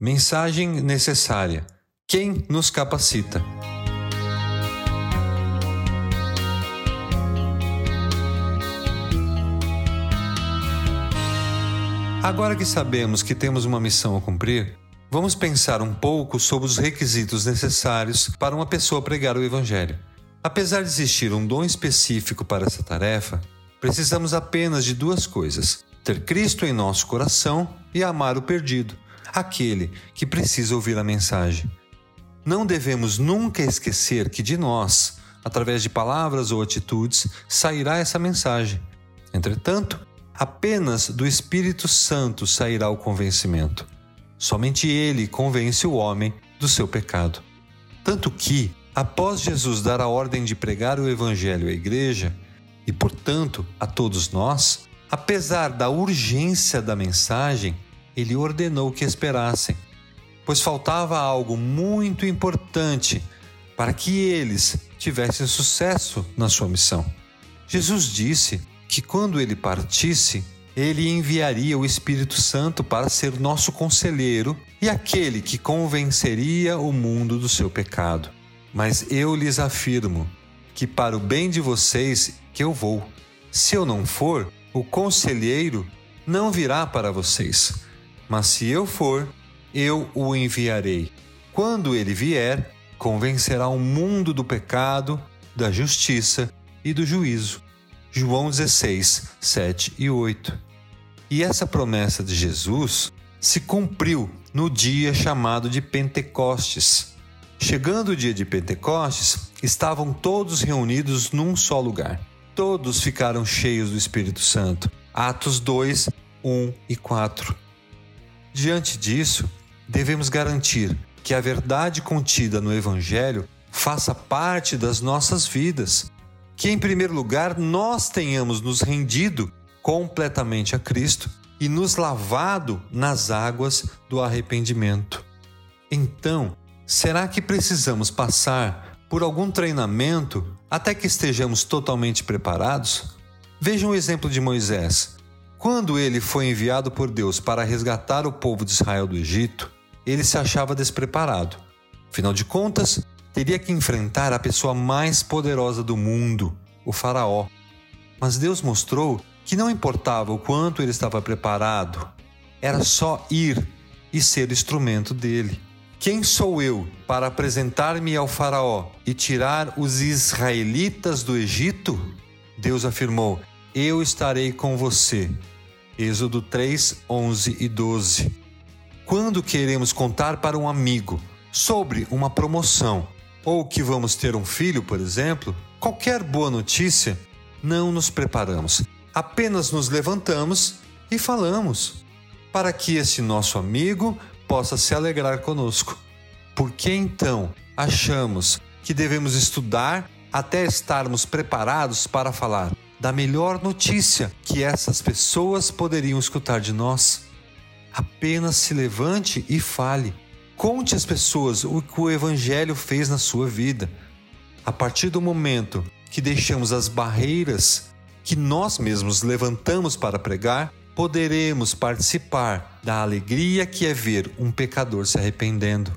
Mensagem necessária. Quem nos capacita? Agora que sabemos que temos uma missão a cumprir, vamos pensar um pouco sobre os requisitos necessários para uma pessoa pregar o Evangelho. Apesar de existir um dom específico para essa tarefa, precisamos apenas de duas coisas: ter Cristo em nosso coração e amar o perdido, aquele que precisa ouvir a mensagem. Não devemos nunca esquecer que de nós, através de palavras ou atitudes, sairá essa mensagem. Entretanto, apenas do Espírito Santo sairá o convencimento. Somente ele convence o homem do seu pecado. Tanto que, após Jesus dar a ordem de pregar o Evangelho à igreja, e portanto a todos nós, Apesar da urgência da mensagem, ele ordenou que esperassem, pois faltava algo muito importante para que eles tivessem sucesso na sua missão. Jesus disse que quando ele partisse, ele enviaria o Espírito Santo para ser nosso conselheiro e aquele que convenceria o mundo do seu pecado. Mas eu lhes afirmo que para o bem de vocês que eu vou. Se eu não for, o conselheiro não virá para vocês, mas se eu for, eu o enviarei. Quando ele vier, convencerá o mundo do pecado, da justiça e do juízo. João 16, 7 e 8. E essa promessa de Jesus se cumpriu no dia chamado de Pentecostes. Chegando o dia de Pentecostes, estavam todos reunidos num só lugar todos ficaram cheios do Espírito Santo. Atos 2, 1 e 4. Diante disso, devemos garantir que a verdade contida no Evangelho faça parte das nossas vidas. Que, em primeiro lugar, nós tenhamos nos rendido completamente a Cristo e nos lavado nas águas do arrependimento. Então, será que precisamos passar por algum treinamento até que estejamos totalmente preparados? Vejam o exemplo de Moisés. Quando ele foi enviado por Deus para resgatar o povo de Israel do Egito, ele se achava despreparado. Afinal de contas, teria que enfrentar a pessoa mais poderosa do mundo, o Faraó. Mas Deus mostrou que não importava o quanto ele estava preparado, era só ir e ser instrumento dele. Quem sou eu para apresentar-me ao Faraó e tirar os israelitas do Egito? Deus afirmou: Eu estarei com você. Êxodo 3, 11 e 12. Quando queremos contar para um amigo sobre uma promoção ou que vamos ter um filho, por exemplo, qualquer boa notícia, não nos preparamos. Apenas nos levantamos e falamos, para que esse nosso amigo possa se alegrar conosco. Por que então achamos que devemos estudar até estarmos preparados para falar da melhor notícia que essas pessoas poderiam escutar de nós? Apenas se levante e fale. Conte às pessoas o que o Evangelho fez na sua vida. A partir do momento que deixamos as barreiras que nós mesmos levantamos para pregar, poderemos participar da alegria que é ver um pecador se arrependendo.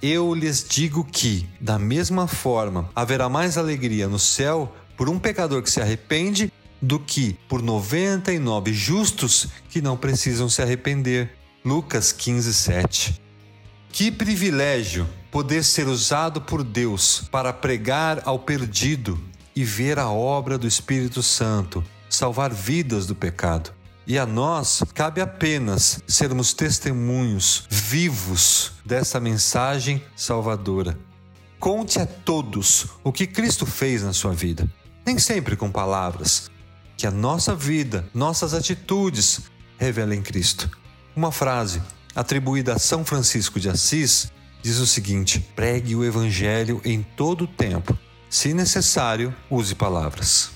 Eu lhes digo que, da mesma forma, haverá mais alegria no céu por um pecador que se arrepende do que por 99 justos que não precisam se arrepender. Lucas 15, 7. Que privilégio poder ser usado por Deus para pregar ao perdido e ver a obra do Espírito Santo salvar vidas do pecado. E a nós cabe apenas sermos testemunhos vivos dessa mensagem salvadora. Conte a todos o que Cristo fez na sua vida, nem sempre com palavras, que a nossa vida, nossas atitudes revelem Cristo. Uma frase atribuída a São Francisco de Assis diz o seguinte: pregue o Evangelho em todo o tempo. Se necessário, use palavras.